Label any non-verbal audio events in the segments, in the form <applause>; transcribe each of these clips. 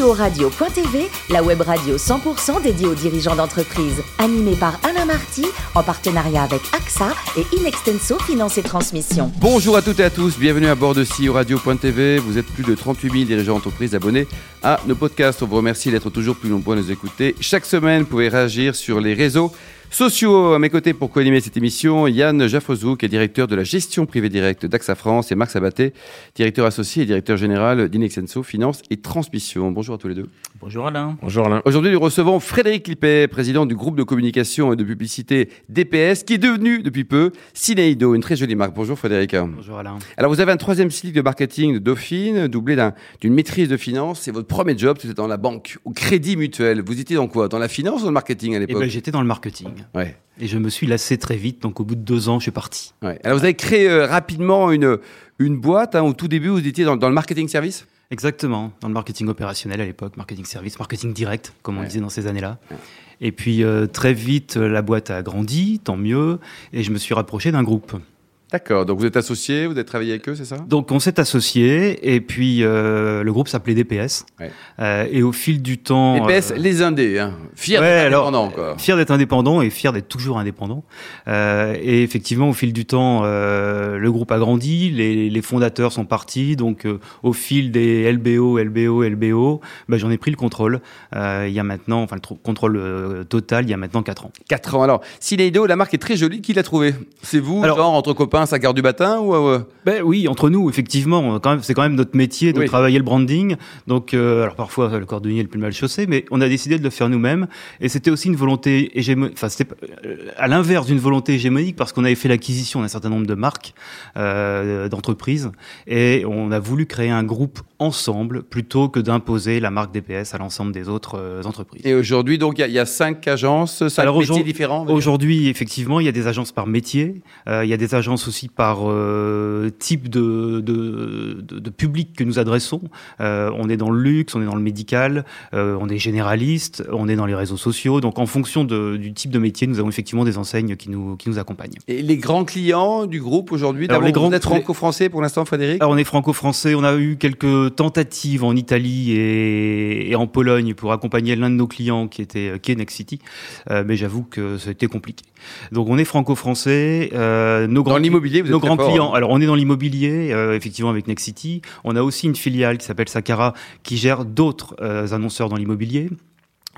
CEO Radio.tv, la web radio 100% dédiée aux dirigeants d'entreprise. Animée par Alain Marty, en partenariat avec AXA et Inextenso Finance et Transmission. Bonjour à toutes et à tous, bienvenue à bord de CEO Radio.tv. Vous êtes plus de 38 000 dirigeants d'entreprise abonnés à nos podcasts. On vous remercie d'être toujours plus nombreux à nous écouter. Chaque semaine, vous pouvez réagir sur les réseaux sociaux. À mes côtés pour co-animer cette émission, Yann Jaffrezou, qui est directeur de la gestion privée directe d'AXA France, et Marc Sabaté, directeur associé et directeur général d'Inexenso Finance et Transmission. Bonjour à tous les deux. Bonjour Alain. Bonjour Alain. Aujourd'hui, nous recevons Frédéric Lippet, président du groupe de communication et de publicité DPS, qui est devenu depuis peu Cineido, une très jolie marque. Bonjour Frédéric. Bonjour Alain. Alors, vous avez un troisième cycle de marketing de Dauphine, doublé d'une maîtrise de finance. C'est votre premier job, c'était dans la banque, au crédit mutuel. Vous étiez dans quoi? Dans la finance ou dans le marketing à Eh l'époque? ben, j'étais dans le marketing. Ouais. Et je me suis lassé très vite, donc au bout de deux ans, je suis parti. Ouais. Alors, vous avez créé euh, rapidement une, une boîte. hein. au tout début, vous étiez dans, dans le marketing service? Exactement, dans le marketing opérationnel à l'époque, marketing service, marketing direct, comme on Ouais. disait dans ces années-là. Et puis euh, très vite, euh, la boîte a grandi, tant mieux, et je me suis rapproché d'un groupe. D'accord. Donc, vous êtes associé, vous avez travaillé avec eux, c'est ça? Donc on s'est associés, et puis euh, le groupe s'appelait DPS. Ouais. Euh, et au fil du temps... DPS, euh, les indés, hein. fiers Ouais, d'être indépendants, quoi. Fier d'être indépendant et fier d'être toujours indépendant. Euh, et effectivement, au fil du temps, euh, le groupe a grandi, les, les fondateurs sont partis, donc euh, au fil des LBO, LBO, LBO, bah, j'en ai pris le contrôle. Euh, il y a maintenant, enfin le contrôle total, il y a maintenant 4 ans. 4 ans. Alors, Cineido, la marque est très jolie. Qui l'a trouvée? C'est vous, Alors- genre, entre copains, ça garde du matin ou euh, Ben oui, entre nous, effectivement, quand même, c'est quand même notre métier de Oui. travailler le branding. Donc, euh, alors parfois le cordonnier est le plus mal chaussé, mais on a décidé de le faire nous-mêmes. Et c'était aussi une volonté hégémonique. Enfin, c'était euh, à l'inverse d'une volonté hégémonique parce qu'on avait fait l'acquisition d'un certain nombre de marques, euh, d'entreprises, et on a voulu créer un groupe ensemble plutôt que d'imposer la marque DPS à l'ensemble des autres euh, entreprises. Et aujourd'hui, donc, il y a- il y, a cinq agences, cinq Alors, métiers aujourd'hui- différents. Aujourd'hui, effectivement, il y a des agences par métier, il y a des agences aussi par euh, type de, de, de, de public que nous adressons. Euh, on est dans le luxe, on est dans le médical, euh, on est généraliste, on est dans les réseaux sociaux. Donc, en fonction du type de métier, nous avons effectivement des enseignes qui nous, qui nous accompagnent. Et les grands clients du groupe aujourd'hui, les grands- vous êtes franco-français pour l'instant, Frédéric? Alors, on est franco-français, on a eu quelques tentatives en Italie et, et en Pologne pour accompagner l'un de nos clients qui était qui est Next City, mais j'avoue que c'était compliqué. Donc, on est franco-français. Euh, nos Dans grands l'immobilier, vous êtes Nos très grands fort, clients, hein. alors on est dans l'immobilier, euh, effectivement avec Next City. On a aussi une filiale qui s'appelle Sakara qui gère d'autres euh, annonceurs dans l'immobilier.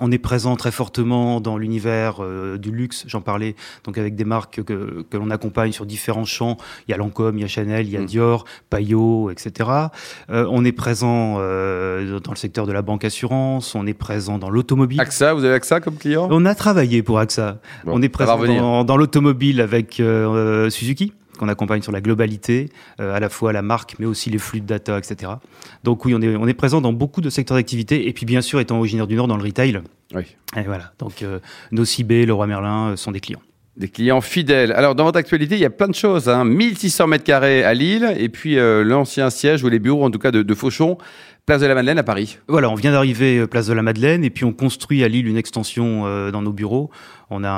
On est présent très fortement dans l'univers euh, du luxe, j'en parlais, donc avec des marques que, que l'on accompagne sur différents champs. Il y a Lancôme, il y a Chanel, il y a Mm. Dior, Payot, etc. Euh, on est présent euh, dans le secteur de la banque assurance, on est présent dans l'automobile. AXA, vous avez AXA comme client? On a travaillé pour AXA. Bon, on est présent dans, dans l'automobile avec euh, Suzuki qu'on accompagne sur la globalité, euh, à la fois la marque, mais aussi les flux de data, etc. Donc oui, on est, on est présent dans beaucoup de secteurs d'activité, et puis bien sûr, étant originaire du Nord, dans le retail. Oui. Et voilà, donc euh, nos Cibé, Leroy Merlin euh, sont des clients. Des clients fidèles. Alors, dans votre actualité, il y a plein de choses. Hein. 1600 mètres carrés à Lille, et puis euh, l'ancien siège, ou les bureaux, en tout cas, de, de Fauchon, place de la Madeleine à Paris. Voilà, on vient d'arriver euh, place de la Madeleine, et puis on construit à Lille une extension euh, dans nos bureaux. On a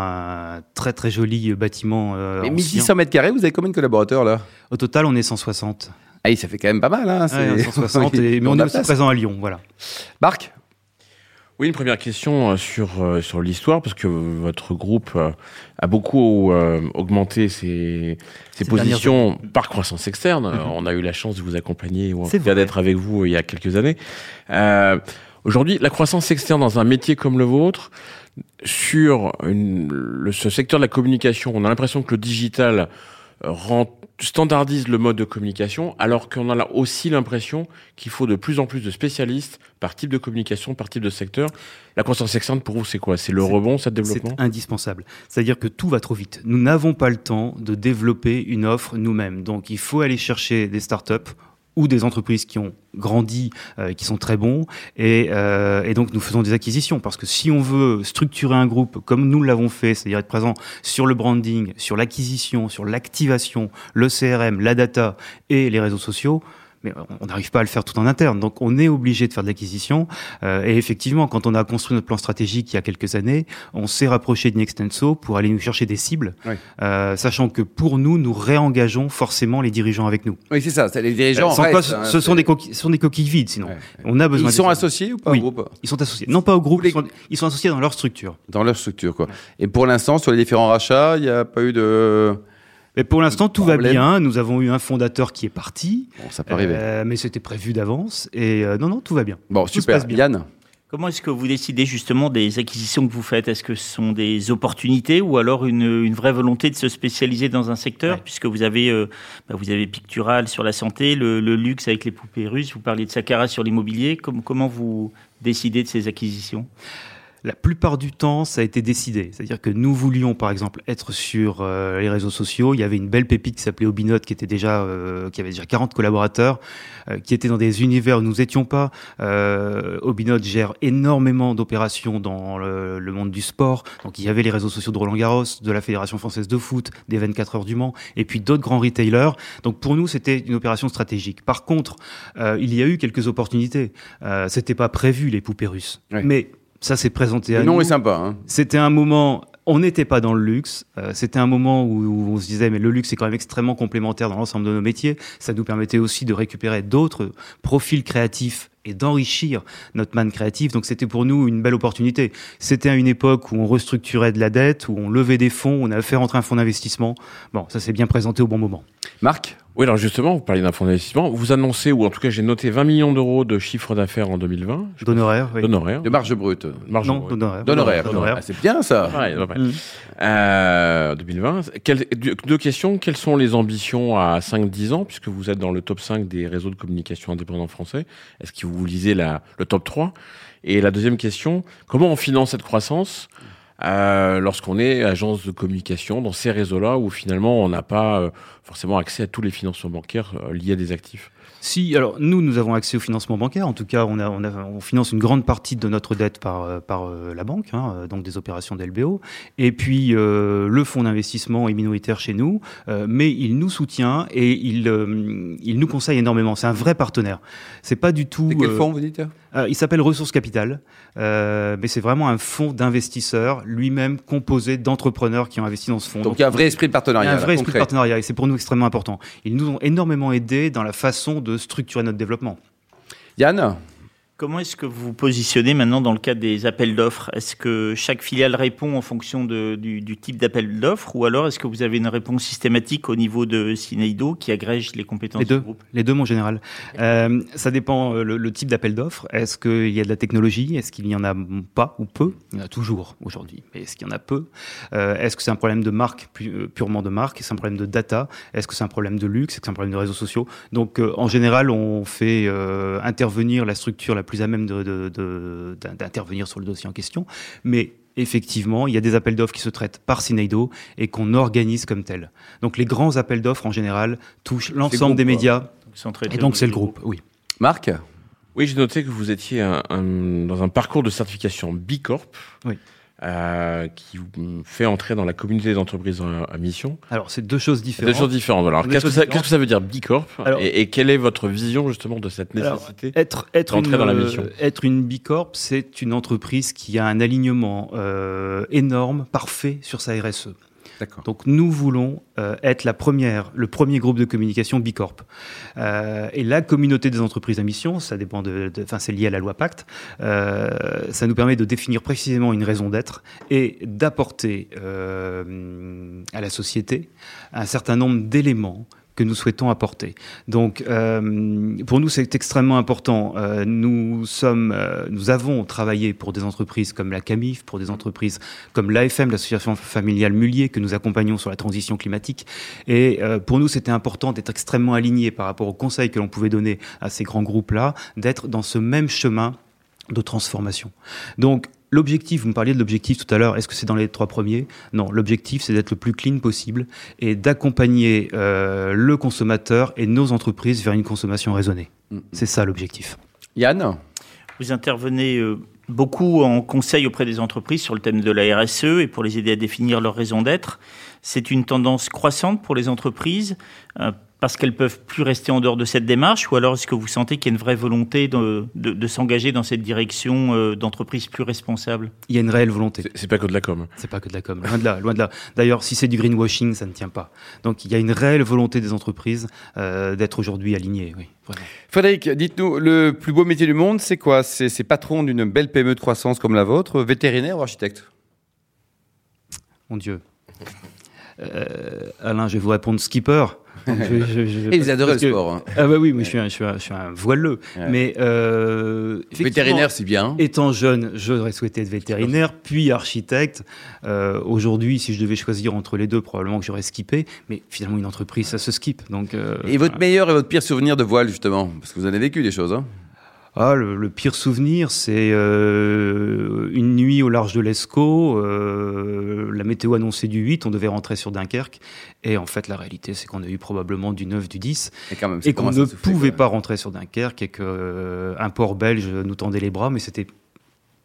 un très très joli euh, bâtiment euh, Mais ancien. 1600 mètres carrés, vous avez combien de collaborateurs, là? Au total, on est 160. Ah, oui, ça fait quand même pas mal. Hein. Ouais, c'est- 160 <laughs> et- mais on a est aussi présent à Lyon, voilà. Marc? Oui, une première question euh, sur, euh, sur l'histoire, parce que votre groupe euh, a beaucoup euh, augmenté ses, ses positions par croissance externe. Mhm. On a eu la chance de vous accompagner, ou d'être avec vous il y a quelques années. Euh, Aujourd'hui, la croissance externe dans un métier comme le vôtre, sur une- le, ce secteur de la communication, on a l'impression que le digital rend, standardise le mode de communication, alors qu'on a là aussi l'impression qu'il faut de plus en plus de spécialistes par type de communication, par type de secteur. La croissance externe, pour vous, c'est quoi? C'est le rebond, ça, le C'est développement? indispensable. C'est-à-dire que tout va trop vite. Nous n'avons pas le temps de développer une offre nous-mêmes. Donc il faut aller chercher des startups ou des entreprises qui ont grandi, euh, qui sont très bons, et, euh, et donc nous faisons des acquisitions, parce que si on veut structurer un groupe comme nous l'avons fait, c'est-à-dire être présent sur le branding, sur l'acquisition, sur l'activation, le CRM, la data et les réseaux sociaux, mais on n'arrive pas à le faire tout en interne. Donc on est obligé de faire de l'acquisition. Euh, et effectivement, quand on a construit notre plan stratégique il y a quelques années, on s'est rapproché de Nextenso pour aller nous chercher des cibles, Oui. euh, sachant que pour nous, nous réengageons forcément les dirigeants avec nous. Oui, c'est ça. c'est Les dirigeants. Sans quoi, restent, ce hein, ce sont des coquilles, ce sont des coquilles vides, sinon. Ouais. On a besoin. Ils sont associés ou pas Oui. au groupe Ils sont associés, non pas au groupe, Les- ils sont, ils sont associés dans leur structure. Dans leur structure, quoi. Et pour l'instant, sur les différents rachats, il n'y a pas eu de. Mais pour l'instant, tout va bien. Nous avons eu un fondateur qui est parti, Bon, ça peut arriver. euh, mais c'était prévu d'avance. Et euh, non, non, tout va bien. Bon, tout se super. passe bien. Yann Comment est-ce que vous décidez justement des acquisitions que vous faites? Est-ce que ce sont des opportunités ou alors une, une vraie volonté de se spécialiser dans un secteur? Ouais. Puisque vous avez, euh, bah, vous avez Pictural sur la santé, le, le luxe avec les poupées russes, vous parliez de Sakara sur l'immobilier. Com- comment vous décidez de ces acquisitions? La plupart du temps, ça a été décidé. C'est-à-dire que nous voulions, par exemple, être sur euh, les réseaux sociaux. Il y avait une belle pépite qui s'appelait Obinote, qui était déjà, euh, qui avait déjà 40 collaborateurs, euh, qui était dans des univers où nous étions pas. Euh, Obinote gère énormément d'opérations dans le, le monde du sport. Donc, il y avait les réseaux sociaux de Roland Garros, de la Fédération française de foot, des 24 heures du Mans, et puis d'autres grands retailers. Donc, pour nous, c'était une opération stratégique. Par contre, euh, il y a eu quelques opportunités. Euh, c'était pas prévu les poupées russes, mais ça s'est présenté à Le nom nous. est sympa. Hein. C'était un moment, on n'était pas dans le luxe. euh, C'était un moment où, où on se disait, mais le luxe est quand même extrêmement complémentaire dans l'ensemble de nos métiers. Ça nous permettait aussi de récupérer d'autres profils créatifs et d'enrichir notre manne créatif. Donc c'était pour nous une belle opportunité. C'était à une époque où on restructurait de la dette, où on levait des fonds, on avait fait rentrer un fonds d'investissement. Bon, ça s'est bien présenté au bon moment. Marc? Oui, alors justement, vous parliez d'un fonds d'investissement. Vous annoncez, ou en tout cas j'ai noté 20 millions d'euros de chiffre d'affaires en 2020. Je D'honoraires, oui. D'honoraires. de marge brute. Marge Non, brute. d'honoraires. D'honoraires. D'honoraires. Ah, c'est bien ça. Ouais, ouais, ouais. Mm. Euh, 2020. Quelles- deux, deux questions. Quelles sont les ambitions à 5-10 ans, puisque vous êtes dans le top 5 des réseaux de communication indépendants français? Est-ce que vous lisez la, le top 3 Et la deuxième question, comment on finance cette croissance? Euh, lorsqu'on est agence de communication dans ces réseaux-là où finalement on n'a pas euh, forcément accès à tous les financements bancaires euh, liés à des actifs Si, alors nous, nous avons accès au financement bancaire. En tout cas, on, a, on, a, on finance une grande partie de notre dette par, euh, par euh, la banque, hein, euh, donc des opérations d'LBO. Et puis, euh, le fonds d'investissement est minoritaire chez nous, euh, mais il nous soutient et il, euh, il nous conseille énormément. C'est un vrai partenaire. C'est pas du tout. C'est quel fonds, vous dites euh, il s'appelle Ressources Capital, euh, mais c'est vraiment un fonds d'investisseurs, lui-même composé d'entrepreneurs qui ont investi dans ce fonds. Donc il y a un vrai esprit de Il y partenariat. a un là, vrai esprit de partenariat et c'est pour nous extrêmement important. Ils nous ont énormément aidés dans la façon de structurer notre développement. Yann? Comment est-ce que vous vous positionnez maintenant dans le cadre des appels d'offres? Est-ce que chaque filiale répond en fonction de- du, du type d'appel d'offres ou alors est-ce que vous avez une réponse systématique au niveau de Cineido qui agrège les compétences Les deux, du groupe? Les deux, mon général. Euh, ça dépend euh, le, le type d'appel d'offres. Est-ce qu'il y a de la technologie? Est-ce qu'il y en a pas ou peu? Il y en a toujours aujourd'hui, mais est-ce qu'il y en a peu? Euh, Est-ce que c'est un problème de marque, pu- purement de marque? C'est un problème de data? Est-ce que c'est un problème de luxe? Est-ce que c'est un problème de réseaux sociaux? Donc, euh, en général, on fait intervenir la structure la plus à même de- de- de- d'in- d'intervenir sur le dossier en question, mais Effectivement, il y a des appels d'offres qui se traitent par Cineido et qu'on organise comme tel. Donc les grands appels d'offres en général touchent l'ensemble des médias et donc c'est le groupe, oui. Marc? Oui, j'ai noté que vous étiez un- un- dans un parcours de certification B Corp. Oui. Euh, qui vous fait entrer dans la communauté des entreprises à, mission. Alors c'est deux choses différentes. Deux choses différentes. Alors, qu'est-ce que, ça, différentes. qu'est-ce que ça veut dire B Corp? Alors- et, et quelle est votre vision justement de cette Alors, nécessité Être, être, D'entrer une, dans la euh, mission? être une B Corp, c'est une entreprise qui a un alignement euh, énorme, parfait sur sa RSE. Donc nous voulons euh, être la première, le premier groupe de communication B Corp. Euh, et la communauté des entreprises à mission, ça dépend de, enfin c'est lié à la loi Pacte. euh, ça nous permet de définir précisément une raison d'être et d'apporter à la société un certain nombre d'éléments que nous souhaitons apporter. Donc, euh, pour nous, c'est extrêmement important. Euh, nous sommes, euh, nous avons travaillé pour des entreprises comme la CAMIF, pour des entreprises comme l'AFM, l'association familiale Mullier, que nous accompagnons sur la transition climatique. Et euh, pour nous, c'était important d'être extrêmement aligné par rapport aux conseils que l'on pouvait donner à ces grands groupes-là, d'être dans ce même chemin de transformation. Donc, L'objectif, vous me parliez de l'objectif tout à l'heure, est-ce que c'est dans les trois premiers? Non, l'objectif, c'est d'être le plus clean possible et d'accompagner euh, le consommateur et nos entreprises vers une consommation raisonnée. Mm. C'est ça l'objectif. Yann? Vous intervenez euh, beaucoup en conseil auprès des entreprises sur le thème de la RSE et pour les aider à définir leur raison d'être. C'est une tendance croissante pour les entreprises. euh, parce qu'elles peuvent plus rester en dehors de cette démarche ou alors est-ce que vous sentez qu'il y a une vraie volonté de, de, de s'engager dans cette direction euh, d'entreprise plus responsable? Il y a une réelle volonté. C'est- pas que de la com. C'est pas que de la com, loin de là, loin de là. D'ailleurs, si c'est du greenwashing, ça ne tient pas. Donc, il y a une réelle volonté des entreprises euh, d'être aujourd'hui alignées. Oui, vraiment. Frédéric, dites-nous, le plus beau métier du monde, c'est quoi? C'est c'est patron d'une belle PME de croissance comme la vôtre, vétérinaire ou architecte? Mon Dieu. Euh, Alain, je vais vous répondre skipper. Je- je- je- Et vous adorez le que- sport. hein. Ah bah oui, mais je suis un, je suis un, je suis un voileux. Ouais. Mais euh, Vétérinaire, c'est bien. Étant jeune, j'aurais souhaité être vétérinaire, puis architecte. Euh, Aujourd'hui, si je devais choisir entre les deux, probablement que j'aurais skippé. Mais finalement, une entreprise, ça se skip. Donc, euh, Et votre meilleur et votre pire souvenir de voile, justement? Parce que vous en avez vécu des choses. Hein Ah, le, le pire souvenir, c'est euh, une nuit au large de l'Escaut. euh, la météo annonçait du 8, on devait rentrer sur Dunkerque. Et en fait, la réalité, c'est qu'on a eu probablement du 9, du 10. et quand même, Et qu'on ne souffler, pouvait pas rentrer sur Dunkerque et qu'un port belge nous tendait les bras, mais c'était.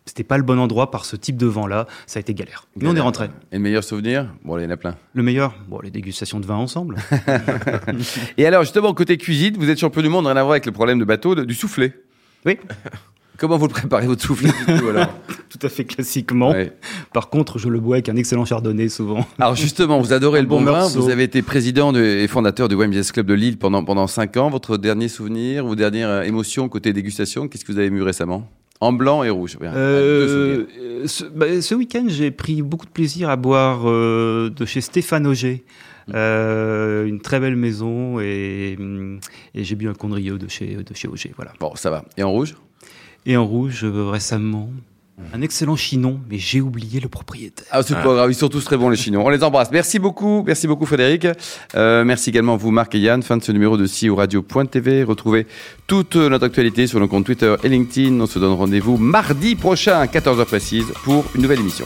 C'était pas le bon endroit par ce type de vent-là, ça a été galère. Mais on est rentré. Et le meilleur souvenir? Bon, il y en a plein. Le meilleur, bon, les dégustations de vin ensemble. <laughs> Et alors, justement, côté cuisine, vous êtes champion du monde, rien à voir avec le problème de bateau, de- du soufflé. Oui, <laughs> Comment vous le préparez, votre soufflé du tout, alors? <laughs> Tout à fait classiquement. Ouais. Par contre, je le bois avec un excellent chardonnay souvent. <laughs> Alors justement, vous adorez le bon, bon vin. Vous avez été président de- et fondateur du Business Club de Lille pendant pendant cinq ans. Votre dernier souvenir, vos dernières euh, émotions côté dégustation, qu'est-ce que vous avez bu récemment? En blanc et rouge. Euh, ce, bah, ce week-end, j'ai pris beaucoup de plaisir à boire euh, de chez Stéphane Auger. Euh, une très belle maison et, et j'ai bu un condrieu de chez, de chez Auger. Voilà. Bon, ça va. Et en rouge? Et en rouge, euh, récemment, un excellent chinon, mais j'ai oublié le propriétaire. Ah, c'est pas grave, ils sont tous très bons les Chinois. On les embrasse. Merci beaucoup, merci beaucoup Frédéric. Euh, merci également vous Marc et Yann. Fin de ce numéro de CEO Radio.tv. Retrouvez toute notre actualité sur nos comptes Twitter et LinkedIn. On se donne rendez-vous mardi prochain à 14h précise pour une nouvelle émission.